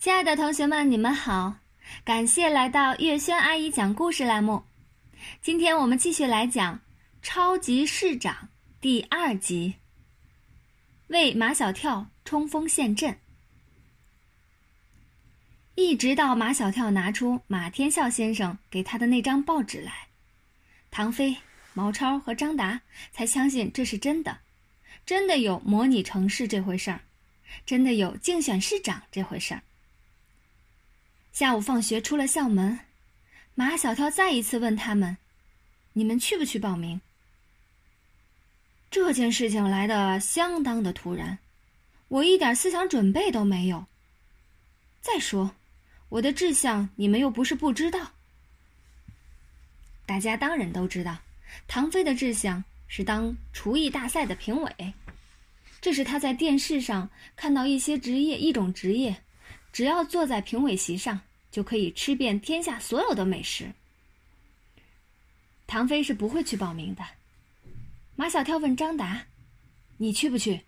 亲爱的同学们，你们好！感谢来到月轩阿姨讲故事栏目。今天我们继续来讲《超级市长》第二集，为马小跳冲锋陷阵。一直到马小跳拿出马天笑先生给他的那张报纸来，唐飞、毛超和张达才相信这是真的，真的有模拟城市这回事儿，真的有竞选市长这回事儿。下午放学出了校门，马小跳再一次问他们：“你们去不去报名？”这件事情来的相当的突然，我一点思想准备都没有。再说，我的志向你们又不是不知道。大家当然都知道，唐飞的志向是当厨艺大赛的评委，这是他在电视上看到一些职业一种职业。只要坐在评委席上，就可以吃遍天下所有的美食。唐飞是不会去报名的。马小跳问张达：“你去不去？”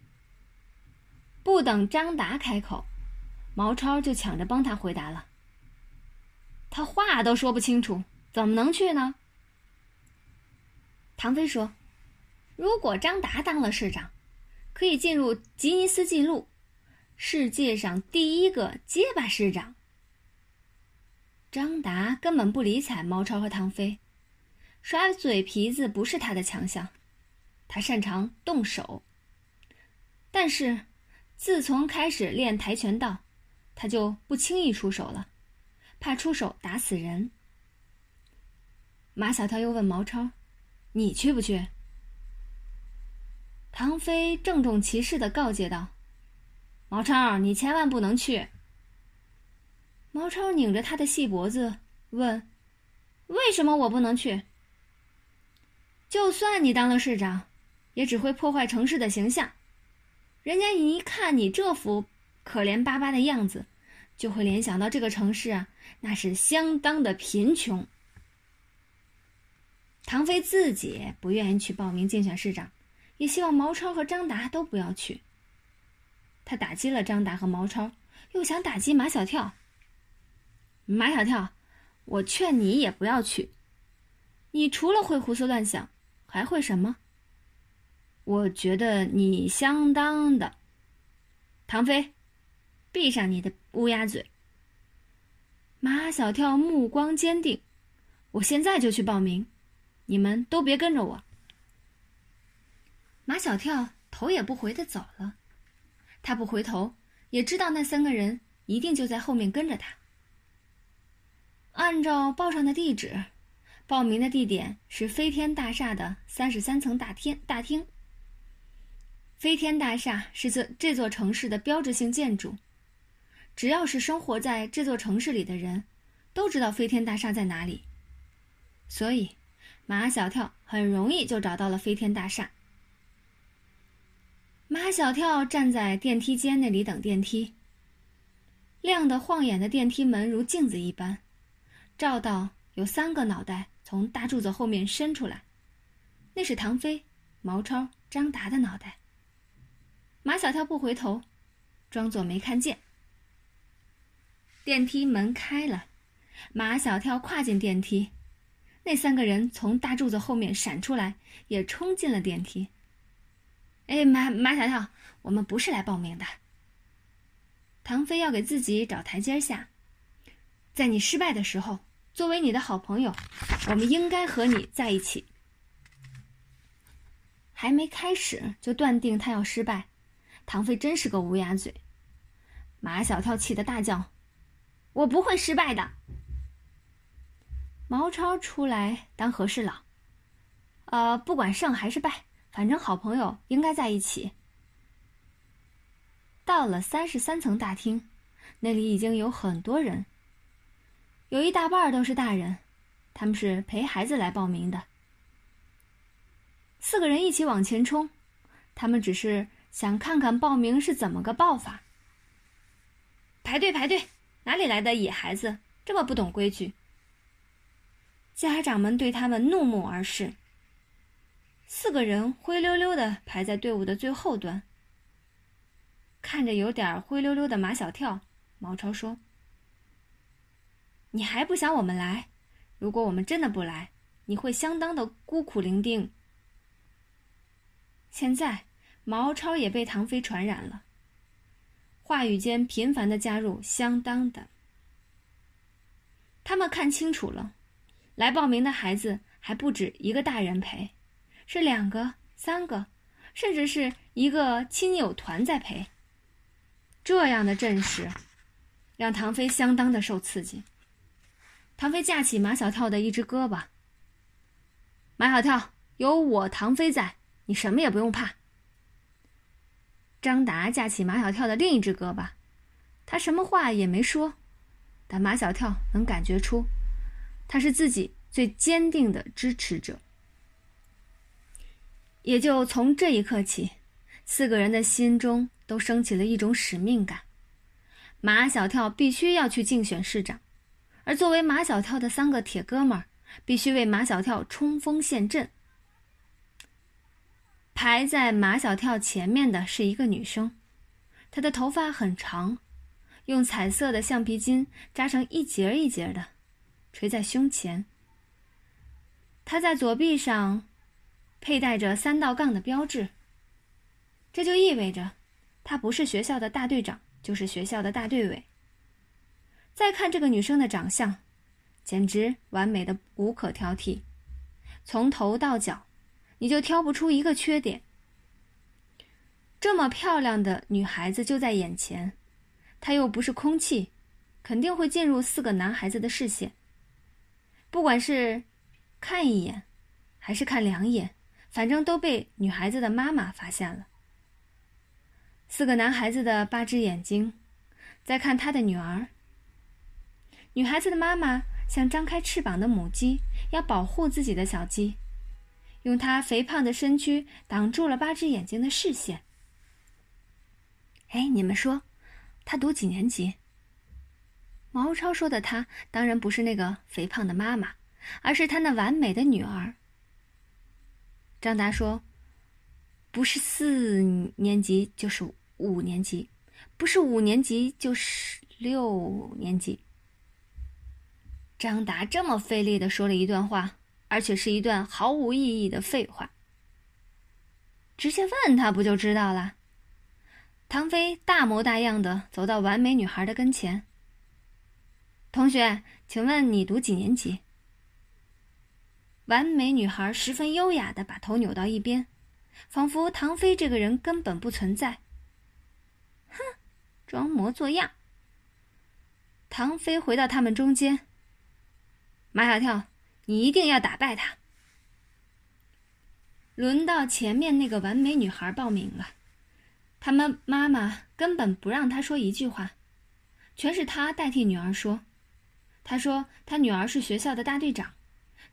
不等张达开口，毛超就抢着帮他回答了。他话都说不清楚，怎么能去呢？唐飞说：“如果张达当了市长，可以进入吉尼斯纪录。”世界上第一个结巴市长。张达根本不理睬毛超和唐飞，耍嘴皮子不是他的强项，他擅长动手。但是，自从开始练跆拳道，他就不轻易出手了，怕出手打死人。马小跳又问毛超：“你去不去？”唐飞郑重其事的告诫道。毛超，你千万不能去。毛超拧着他的细脖子问：“为什么我不能去？就算你当了市长，也只会破坏城市的形象。人家一看你这副可怜巴巴的样子，就会联想到这个城市啊，那是相当的贫穷。”唐飞自己不愿意去报名竞选市长，也希望毛超和张达都不要去。他打击了张达和毛超，又想打击马小跳。马小跳，我劝你也不要去。你除了会胡思乱想，还会什么？我觉得你相当的。唐飞，闭上你的乌鸦嘴。马小跳目光坚定，我现在就去报名，你们都别跟着我。马小跳头也不回的走了。他不回头，也知道那三个人一定就在后面跟着他。按照报上的地址，报名的地点是飞天大厦的三十三层大天大厅。飞天大厦是这这座城市的标志性建筑，只要是生活在这座城市里的人，都知道飞天大厦在哪里。所以，马小跳很容易就找到了飞天大厦。马小跳站在电梯间那里等电梯。亮得晃眼的电梯门如镜子一般，照到有三个脑袋从大柱子后面伸出来，那是唐飞、毛超、张达的脑袋。马小跳不回头，装作没看见。电梯门开了，马小跳跨进电梯，那三个人从大柱子后面闪出来，也冲进了电梯。哎，马马小跳，我们不是来报名的。唐飞要给自己找台阶下，在你失败的时候，作为你的好朋友，我们应该和你在一起。还没开始就断定他要失败，唐飞真是个乌鸦嘴。马小跳气得大叫：“我不会失败的！”毛超出来当和事佬，呃，不管胜还是败。反正好朋友应该在一起。到了三十三层大厅，那里已经有很多人，有一大半都是大人，他们是陪孩子来报名的。四个人一起往前冲，他们只是想看看报名是怎么个报法。排队排队，哪里来的野孩子，这么不懂规矩？家长们对他们怒目而视。四个人灰溜溜的排在队伍的最后端，看着有点灰溜溜的马小跳，毛超说：“你还不想我们来？如果我们真的不来，你会相当的孤苦伶仃。”现在，毛超也被唐飞传染了，话语间频繁的加入“相当的”。他们看清楚了，来报名的孩子还不止一个大人陪，是两个、三个，甚至是一个亲友团在陪。这样的阵势，让唐飞相当的受刺激。唐飞架起马小跳的一只胳膊：“马小跳，有我唐飞在，你什么也不用怕。”张达架起马小跳的另一只胳膊，他什么话也没说，但马小跳能感觉出，他是自己最坚定的支持者。也就从这一刻起，四个人的心中。都升起了一种使命感，马小跳必须要去竞选市长，而作为马小跳的三个铁哥们儿，必须为马小跳冲锋陷阵。排在马小跳前面的是一个女生，她的头发很长，用彩色的橡皮筋扎成一节一节的，垂在胸前。她在左臂上佩戴着三道杠的标志，这就意味着。他不是学校的大队长，就是学校的大队委。再看这个女生的长相，简直完美的无可挑剔，从头到脚，你就挑不出一个缺点。这么漂亮的女孩子就在眼前，她又不是空气，肯定会进入四个男孩子的视线。不管是看一眼，还是看两眼，反正都被女孩子的妈妈发现了。四个男孩子的八只眼睛，再看他的女儿。女孩子的妈妈像张开翅膀的母鸡，要保护自己的小鸡，用她肥胖的身躯挡住了八只眼睛的视线。哎，你们说，他读几年级？毛超说的“他”当然不是那个肥胖的妈妈，而是他那完美的女儿。张达说：“不是四年级，就是五年级，不是五年级就是六年级。张达这么费力的说了一段话，而且是一段毫无意义的废话。直接问他不就知道了？唐飞大模大样的走到完美女孩的跟前。同学，请问你读几年级？完美女孩十分优雅的把头扭到一边，仿佛唐飞这个人根本不存在。哼，装模作样。唐飞回到他们中间。马小跳，你一定要打败他。轮到前面那个完美女孩报名了，他们妈妈根本不让她说一句话，全是她代替女儿说。她说她女儿是学校的大队长，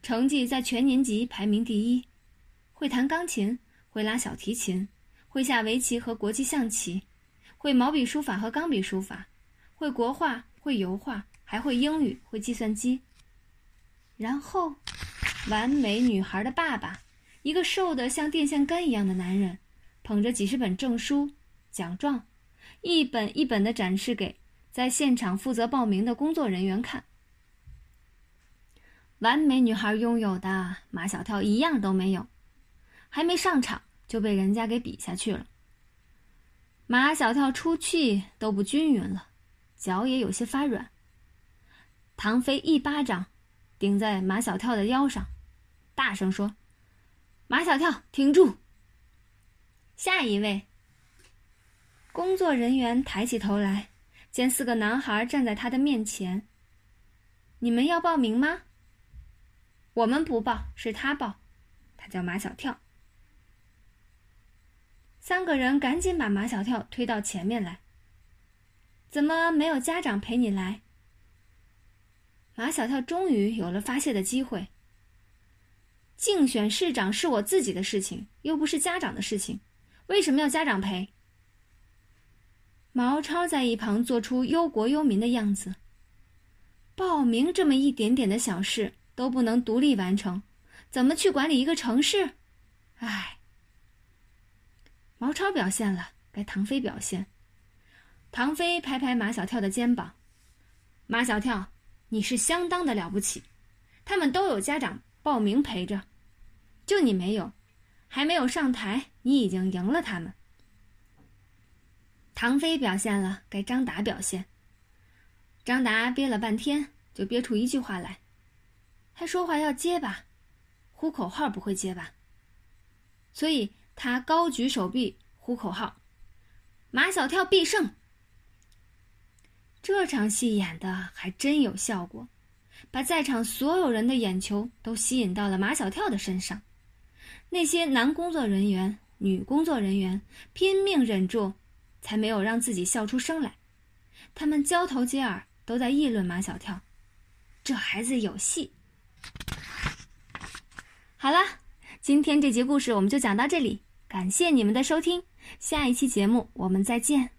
成绩在全年级排名第一，会弹钢琴，会拉小提琴，会下围棋和国际象棋。会毛笔书法和钢笔书法，会国画，会油画，还会英语，会计算机。然后，完美女孩的爸爸，一个瘦得像电线杆一样的男人，捧着几十本证书、奖状，一本一本的展示给在现场负责报名的工作人员看。完美女孩拥有的，马小跳一样都没有，还没上场就被人家给比下去了。马小跳出气都不均匀了，脚也有些发软。唐飞一巴掌顶在马小跳的腰上，大声说：“马小跳，挺住！”下一位。工作人员抬起头来，见四个男孩站在他的面前。你们要报名吗？我们不报，是他报。他叫马小跳。三个人赶紧把马小跳推到前面来。怎么没有家长陪你来？马小跳终于有了发泄的机会。竞选市长是我自己的事情，又不是家长的事情，为什么要家长陪？毛超在一旁做出忧国忧民的样子。报名这么一点点的小事都不能独立完成，怎么去管理一个城市？唉。毛超表现了，该唐飞表现。唐飞拍拍马小跳的肩膀：“马小跳，你是相当的了不起，他们都有家长报名陪着，就你没有，还没有上台，你已经赢了他们。”唐飞表现了，该张达表现。张达憋了半天，就憋出一句话来：“他说话要结巴，呼口号不会结巴。”所以他高举手臂呼口号：“马小跳必胜。”这场戏演的还真有效果，把在场所有人的眼球都吸引到了马小跳的身上。那些男工作人员、女工作人员拼命忍住。才没有让自己笑出声来，他们交头接耳，都在议论马小跳，这孩子有戏。好了，今天这集故事我们就讲到这里，感谢你们的收听，下一期节目我们再见。